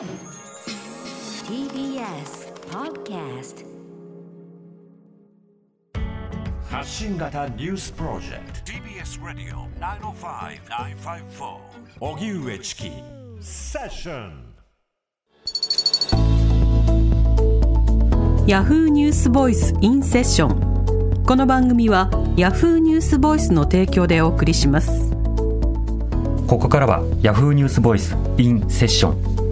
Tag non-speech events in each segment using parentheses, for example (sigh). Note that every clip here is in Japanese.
TBS Podcast 発信型ニュースプロジェクト。TBS Radio 905-954荻上チキセッションヤフーニュースボイスインセッションこの番組はヤフーニュースボイスの提供でお送りします。ここからは Yahoo ニュースボイスインセッション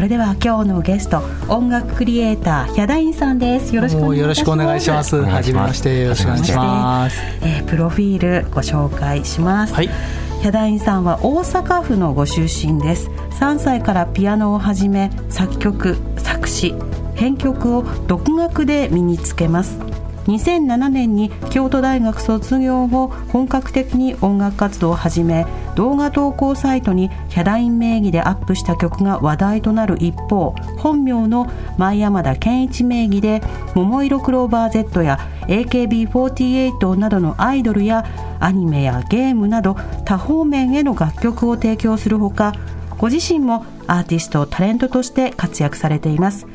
それでは今日のゲスト音楽クリエイターヒャダインさんです。よろしくお願いいたします。よろしくお願いします。お願いします。はじめまして、よろしくお願いします。えープロフィールご紹介します、はい。ヒャダインさんは大阪府のご出身です。3歳からピアノを始め作曲作詞編曲を独学で身につけます2007年に京都大学卒業後本格的に音楽活動を始め動画投稿サイトにヒャダイン名義でアップした曲が話題となる一方本名の前山田健一名義で「桃色クローバー Z」や AKB48 などのアイドルやアニメやゲームなど多方面への楽曲を提供するほかご自身もアーティストタレントとして活躍されています。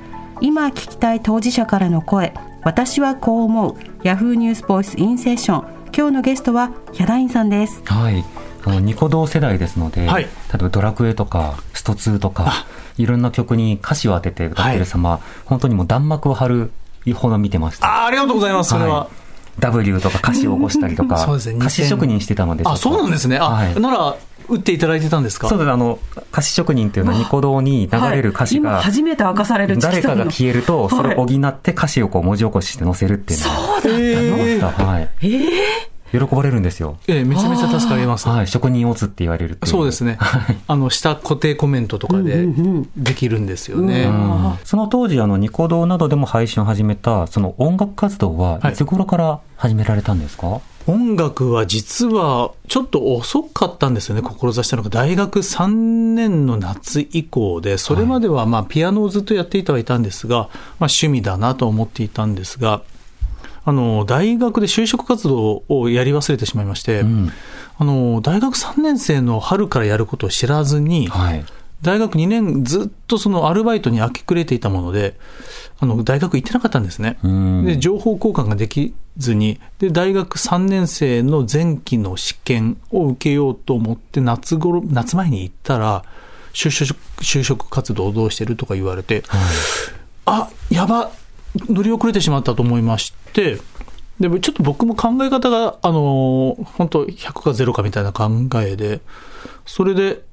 今聞きたい当事者からの声。私はこう思う。Yahoo! ニュースボイスインセッション今日のゲストはヒャダインさんです。はい。あのニコ動世代ですので、はい。例えばドラクエとかスト2とかいろんな曲に歌詞を当てて歌ってる様、本当にもう弾幕を張るほど見てました。あ、ありがとうございます。それは。い。W とか歌詞を起こしたりとか (laughs) そうですね。歌詞職人してたのであ、そうなんですね。あ、はい。なら、打っていただいてたんですか？そうですあの歌詞職人っていうのはニコ動に流れる歌詞今が初めて明かされる誰かが消えるとそれを補って歌詞をこう文字起こしして載せるっていうのをそうだってました。はい。えー？喜ばれるんですよ。ええめちゃめちゃ助かります。はい職人オツって言われるそうですね。あの、下固定コメントとかでできるんですよね。うんその当時あのニコ動などでも配信を始めたその音楽活動ははいい。つ頃から始められたんですか、音楽は実はちょっと遅かったんですよね、志したのが。大学3年の夏以降で、それまではまあピアノをずっとやっていたはいたんですが、まあ趣味だなと思っていたんですが、あの、大学で就職活動をやり忘れてしまいまして、ん。あの、大学3年生の春からやることを知らずに、はい大学2年ずっとそのアルバイトに明け暮れていたもので、あの、大学行ってなかったんですね。うんで、情報交換ができずに、で、大学3年生の前期の試験を受けようと思って、夏頃、夏前に行ったら、就職、就職活動をどうしてるとか言われて、あ、やば、乗り遅れてしまったと思いまして、でもちょっと僕も考え方が、あの、本当100か0かみたいな考えで、それで、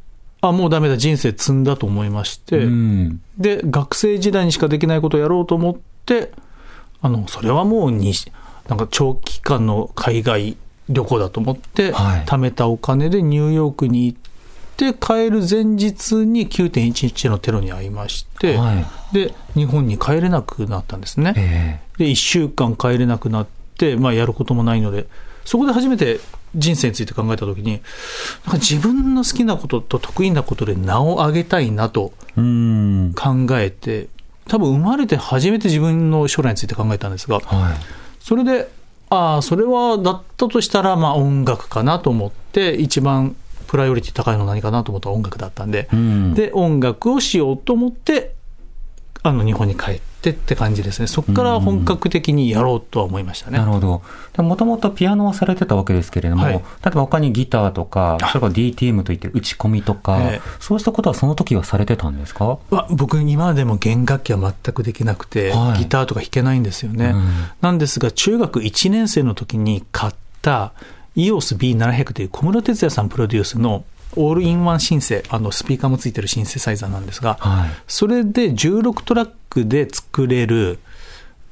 あ、もうダメだ、人生積んだと思いまして、うん。で、学生時代にしかできないことをやろうと思って、あの、それはもうに、なんか長期間の海外旅行だと思って、はい。貯めたお金でニューヨークに行って、帰る前日に9.11のテロに遭いまして、はい。で、日本に帰れなくなったんですね。えで、1週間帰れなくなって、まあ、やることもないので、そこで初めて人生について考えたときに、なんか自分の好きなことと得意なことで名を上げたいなと考えて、多分生まれて初めて自分の将来について考えたんですが、はい。それで、ああ、それはだったとしたら、まあ音楽かなと思って、一番プライオリティ高いの何かなと思ったら音楽だったんで、うん。で、音楽をしようと思って、あの、日本に帰ってって感じですね。そこから本格的にやろうとは思いましたね。なるほど。もともとピアノはされてたわけですけれども、はい例えば他にギターとか、それから DTM といって打ち込みとか、ええそうしたことはその時はされてたんですか？わ僕、今でも弦楽器は全くできなくて、はいギターとか弾けないんですよね。うんなんですが、中学1年生の時に買った EOS B700 という小室哲哉さんプロデュースのオールインワンシンセ、あのスピーカーもついてるシンセサイザーなんですが、はい。それで16トラックで作れる、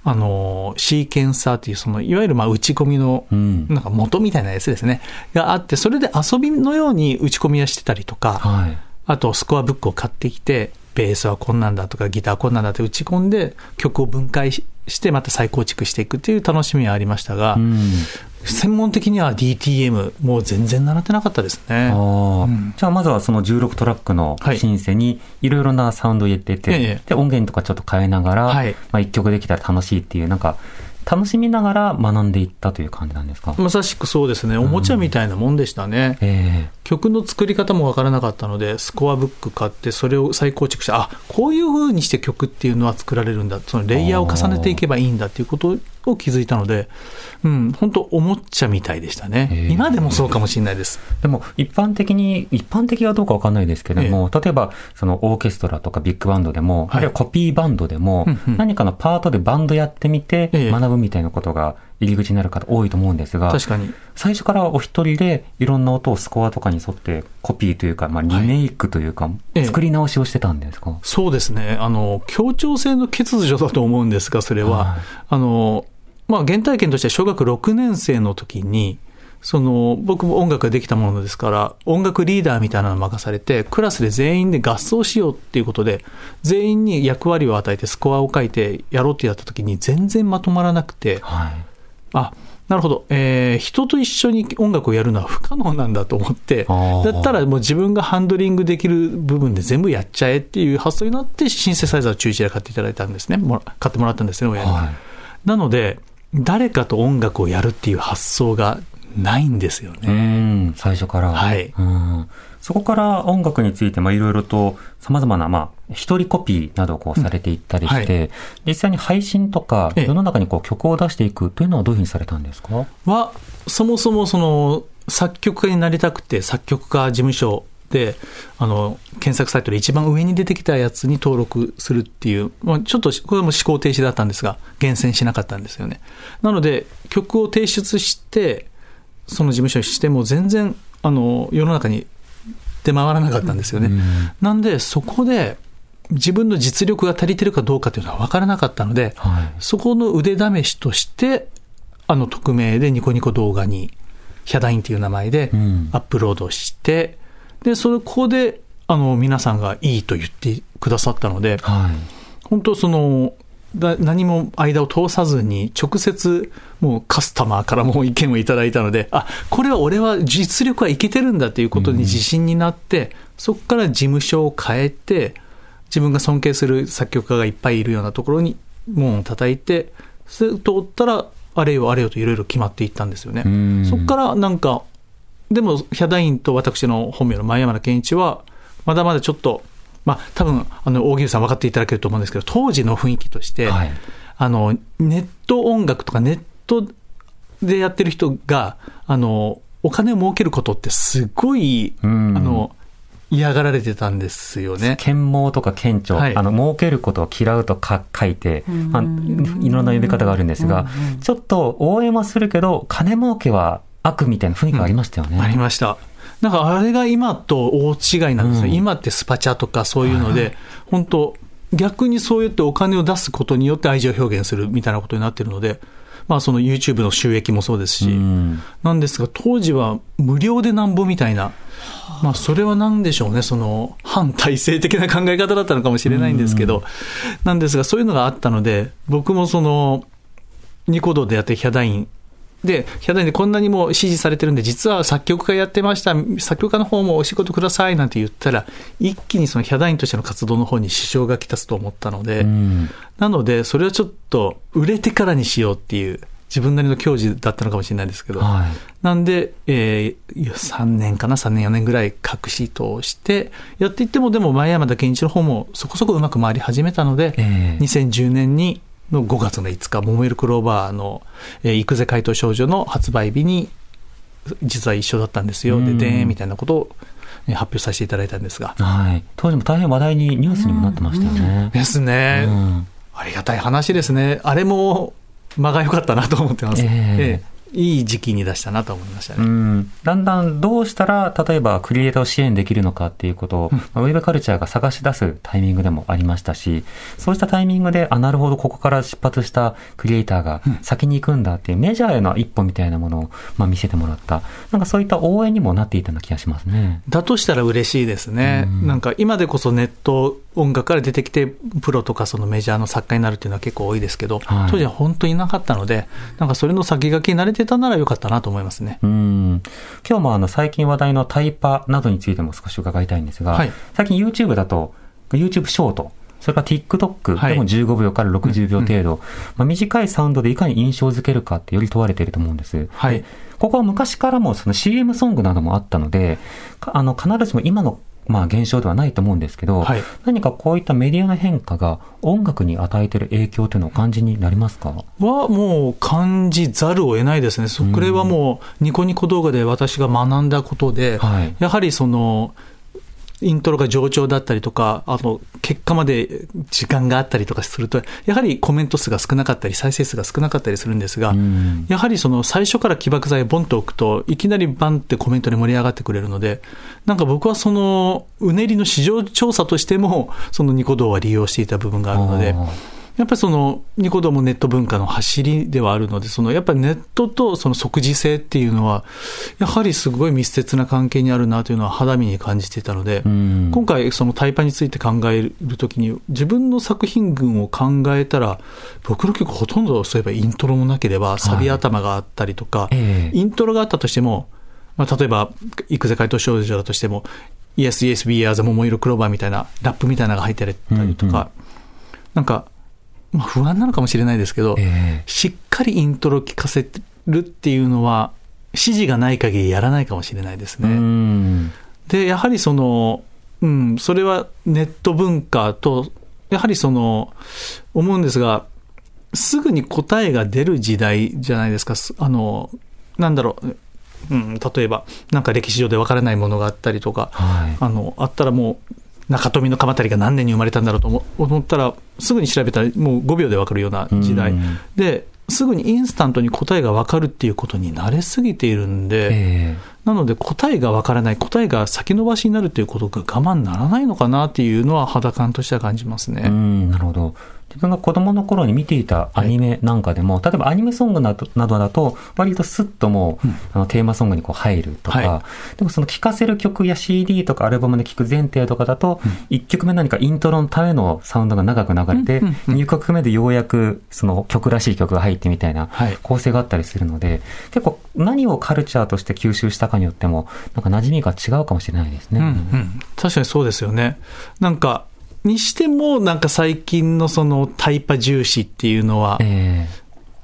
あの、シーケンサーっていう、その、いわゆるまあ打ち込みの、うんなんか元みたいなやつですね、があって、それで遊びのように打ち込みはしてたりとか、はい。あとスコアブックを買ってきて、ベースはこんなんだとかギターこんなんだって打ち込んで曲を分解ししてまた再構築していくっていう楽しみはありましたが、うん。専門的には DTM もう全然習ってなかったですね。うん。じゃあまずはその16トラックのはい。シンセにいろいろなサウンドを入れてて、ええ。で音源とかちょっと変えながら、はい。まあ、一曲できたら楽しいっていうなんか楽しみながら学んでいったという感じなんですか、まさしくそうですね、おもちゃみたいなもんでしたね。え。曲の作り方もわからなかったので、スコアブック買って、それを再構築して、あこういう風にして曲っていうのは作られるんだ、そのレイヤーを重ねていけばいいんだっていうことを気づいたので、うん、本当、おもちゃみたいでしたね。今でもそうかもしれないです。でも一般的に一般的かどうかわかんないですけども、例えばそのオーケストラとかビッグバンドでも、はい。あるいはコピーバンドでも、うんうん。何かのパートでバンドやってみてええ。学ぶみたいなことが入り口になる方多いと思うんですが、確かに。最初からお一人でいろんな音をスコアとかに沿ってコピーというか、まあ、リメイクというか、ええ作り直しをしてたんですか、そうですね。あの、協調性の欠如だと思うんですが、それは。はいあの、まあ、原体験としては小学6年生の時に、その、僕も音楽ができたものですから、音楽リーダーみたいなのを任されて、クラスで全員で合奏しようっていうことで、全員に役割を与えてスコアを書いてやろうってやった時に全然まとまらなくて、はい。あ、なるほど、えー人と一緒に音楽をやるのは不可能なんだと思って、だったらもう自分がハンドリングできる部分で全部やっちゃえっていう発想になって、シンセサイザーを中1で買っていただいたんですね。もら買ってもらったんですね、親に。はい。なので、誰かと音楽をやるっていう発想がないんですようね。ん、最初から。はいうん。そこから音楽について、まあ、いろいろと様々な、まあ、一人コピーなどをこうされていったりして、うん実際に配信とか、ええ。世の中にこう曲を出していくというのはどういうふうにされたんですか？は、そもそもその作曲家になりたくて、作曲家事務所で、あの、検索サイトで一番上に出てきたやつに登録するっていう、まあ、ちょっとこれはもう思考停止だったんですが、厳選しなかったんですよね。なので、曲を提出して、その事務所にしても全然、あの、世の中に出回らなかったんですよね。うんなんで、そこで自分の実力が足りてるかどうかっていうのは分からなかったので、はい。そこの腕試しとして、あの匿名でニコニコ動画に、ヒャダインっていう名前でうんアップロードして、で、そこで、あの、皆さんがいいと言ってくださったので、はい。本当その、だ何も間を通さずに、直接、もうカスタマーからも意見をいただいたので、あ、これは俺は実力はいけてるんだということに自信になって、そこから事務所を変えて、自分が尊敬する作曲家がいっぱいいるようなところに門を叩いて、それ通ったら、あれよあれよといろいろ決まっていったんですよね。うんそこからなんか、でも、ヒャダインと私の本名の前山田健一は、まだまだちょっと、まあ、多分、あの、大喜利さん分かっていただけると思うんですけど、当時の雰囲気として、はいあの、ネット音楽とかネットでやってる人が、あの、お金を儲けることってすごい、あうんの、嫌がられてたんですよね。剣謀とか顕著、はいあの、儲けることを嫌うとか書いて、まあ、いろんな呼び方があるんですが、ちょっと応援はするけど、金儲けは悪みたいな雰囲気がありましたよね。ありました。なんかあれが今と大違いなんですよ。うん。今ってスパチャとかそういうので、本当逆にそうやってお金を出すことによって愛情表現するみたいなことになってるので、まあその YouTube の収益もそうですし、うん。なんですが当時は無料でなんぼみたいな、まあそれは何でしょうね、その反体制的な考え方だったのかもしれないんですけど、なんですがそういうのがあったので、僕もその、ニコ動でやってるヒャダインで、ヒャダインでこんなにも支持されてるんで、実は作曲家やってました、作曲家の方もお仕事くださいなんて言ったら、一気にそのヒャダインとしての活動の方に支障がきたすと思ったので、うんなので、それはちょっと売れてからにしようっていう、自分なりの矜持だったのかもしれないですけど、はい。なんで、えー、いや3年かな、3年、4年ぐらい隠し通して、やっていっても、でも前山田健一の方もそこそこうまく回り始めたので、ええ2010年にの5月の5日、モメルクローバーの、えー、行くぜ怪盗少女の発売日に、実は一緒だったんですよ。で、うんでーんみたいなことをえー発表させていただいたんですが。はい。当時も大変話題にニュースにもなってましたよね。ですね。うんありがたい話ですね。あれも間が良かったなと思ってます。ええええいい時期に出したなと思いましたね。うん、だんだんどうしたら、例えばクリエイターを支援できるのかっていうことを、まあウェブカルチャーが探し出すタイミングでもありましたし、そうしたタイミングで、あ、なるほど、ここから出発したクリエイターが先に行くんだっていうメジャーへの一歩みたいなものを、まあ、見せてもらった。なんかそういった応援にもなっていたような気がしますね。だとしたら嬉しいですね。なんか今でこそネット音楽から出てきて、プロとかそのメジャーの作家になるっていうのは結構多いですけど、はい当時は本当になかったので、なんかそれの先駆けに慣れてたならよかったなと思いますね。うん。今日もあの最近話題のタイパなどについても少し伺いたいんですが、はい最近 YouTube だと、YouTube ショート、それから TikTok はいでも15秒から60秒程度、まあ、短いサウンドでいかに印象づけるかってより問われていると思うんです。はいでここは昔からもその CM ソングなどもあったので、かあの必ずしも今のまあ現象ではないと思うんですけど、はい。何かこういったメディアの変化が音楽に与えている影響というのをお感じになりますか？はもう感じざるを得ないですね。そこれはもうニコニコ動画で私が学んだことで、はい。やはりその、イントロが上調だったりとか、あの、結果まで時間があったりとかすると、やはりコメント数が少なかったり、再生数が少なかったりするんですが、ん。やはりその最初から起爆剤ボンと置くと、いきなりバンってコメントで盛り上がってくれるので、なんか僕はその、うねりの市場調査としても、そのニコ動は利用していた部分があるのでやっぱりそのニコ動もネット文化の走りではあるので、そのやっぱりネットとその即時性っていうのは、やはりすごい密接な関係にあるなというのは肌身に感じていたので、ん。今回そのタイパについて考えるときに、自分の作品群を考えたら、僕の曲ほとんどそういえばイントロもなければ、サビ頭があったりとか、ええ。イントロがあったとしても、まあ、例えば、行くぜ怪盗少女だとしても、Yes, Yes, We Are the 桃色クローバーみたいな、ラップみたいなのが入ってたりとか、なんか、まあ、不安なのかもしれないですけど、ええしっかりイントロ聞かせるっていうのは、指示がない限りやらないかもしれないですね。うんで、やはりその、うん、それはネット文化と、やはりその、思うんですが、すぐに答えが出る時代じゃないですか。すあの、なんだろう、うん、例えば、なんか歴史上で分からないものがあったりとか、はいあの、あったらもう、中富の鎌足りが何年に生まれたんだろうと思思ったら、すぐに調べたらもう5秒で分かるような時代うん。で、すぐにインスタントに答えが分かるっていうことに慣れすぎているんで、えなので答えがわからない、答えが先延ばしになるということが我慢ならないのかなっていうのは肌感としては感じますね。えうん、なるほど。自分が子供の頃に見ていたアニメなんかでも、例えばアニメソングなどなどだと、割とスッともう、あのテーマソングにこう入るとか、はでもその聴かせる曲や CD とかアルバムで聴く前提とかだと、1曲目何かイントロのためのサウンドが長く流れて、2曲目でようやくその曲らしい曲が入ってみたいなはい。構成があったりするので、結構何をカルチャーとして吸収したかによっても、なんか馴染みが違うかもしれないですね。うんうん。確かにそうですよね。なんか、にしても、なんか最近のそのタイパ重視っていうのは、え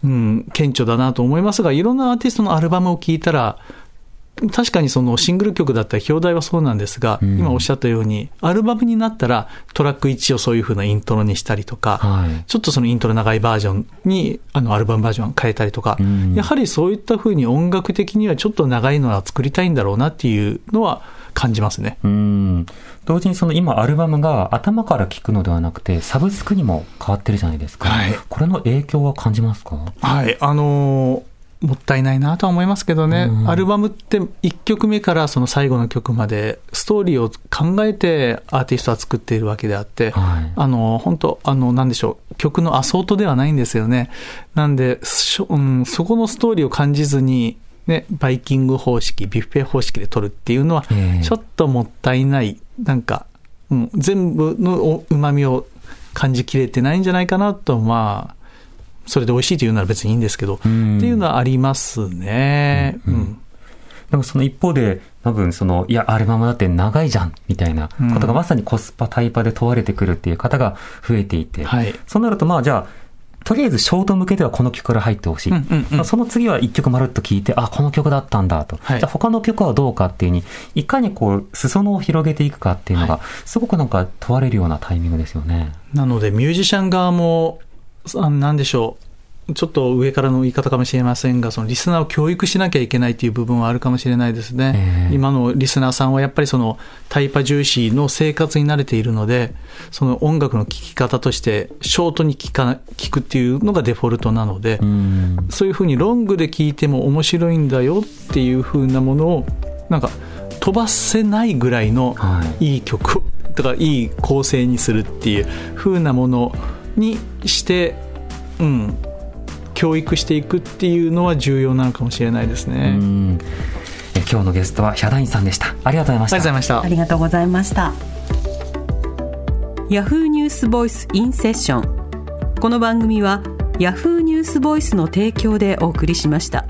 うん、顕著だなと思いますが、いろんなアーティストのアルバムを聴いたら、確かにそのシングル曲だったり表題はそうなんですが、ん。今おっしゃったように、アルバムになったらトラック1をそういう風なイントロにしたりとか、はい。ちょっとそのイントロ長いバージョンに、あのアルバムバージョン変えたりとか、うん。やはりそういった風に音楽的にはちょっと長いのは作りたいんだろうなっていうのは感じますね。うん。同時にその今アルバムが頭から聴くのではなくて、サブスクにも変わってるじゃないですか。はいこれの影響は感じますか？はい、あのーもったいないなとは思いますけどね、うんアルバムって1曲目からその最後の曲まで、ストーリーを考えてアーティストは作っているわけであって、はいあの、本当あの、なんでしょう、曲のアソートではないんですよね。なんで、しょうん、そこのストーリーを感じずに、ね、バイキング方式、ビュッフェ方式で撮るっていうのはええ、ちょっともったいない、なんか、うん、全部のうまみを感じきれてないんじゃないかなと、まあ、それで美味しいというなら別にいいんですけど、うん。っていうのはありますね。うん。でもその一方で、多分その、いや、アルバムだって長いじゃん、みたいなことがまさにコスパ、タイパで問われてくるっていう方が増えていて、はい。そうなるとまあじゃあ、とりあえずショート向けではこの曲から入ってほしい。うんうんうんその次は一曲まるっと聴いて、あ、この曲だったんだと。はいじゃあ他の曲はどうかっていうに、いかにこう、裾野を広げていくかっていうのが、すごくなんか問われるようなタイミングですよね。なので、ミュージシャン側も、あなんでしょう、ちょっと上からの言い方かもしれませんが、そのリスナーを教育しなきゃいけないという部分はあるかもしれないですね。ええ今のリスナーさんはやっぱりそのタイパ重視の生活に慣れているので、その音楽の聴き方としてショートに聴か聞くっていうのがデフォルトなので、うん。そういうふうにロングで聴いても面白いんだよっていうふうなものを、なんか飛ばせないぐらいのはいい曲を、だからいい構成にするっていうふうなものにして、うん、教育していくっていうのは重要なのかもしれないですね。今日のゲストはヒャダインさんでした。ありがとうございました。ありがとうございましたあ。りがとうございましたヤフーニュースボイスインセッションこの番組はヤフーニュースボイスの提供でお送りしました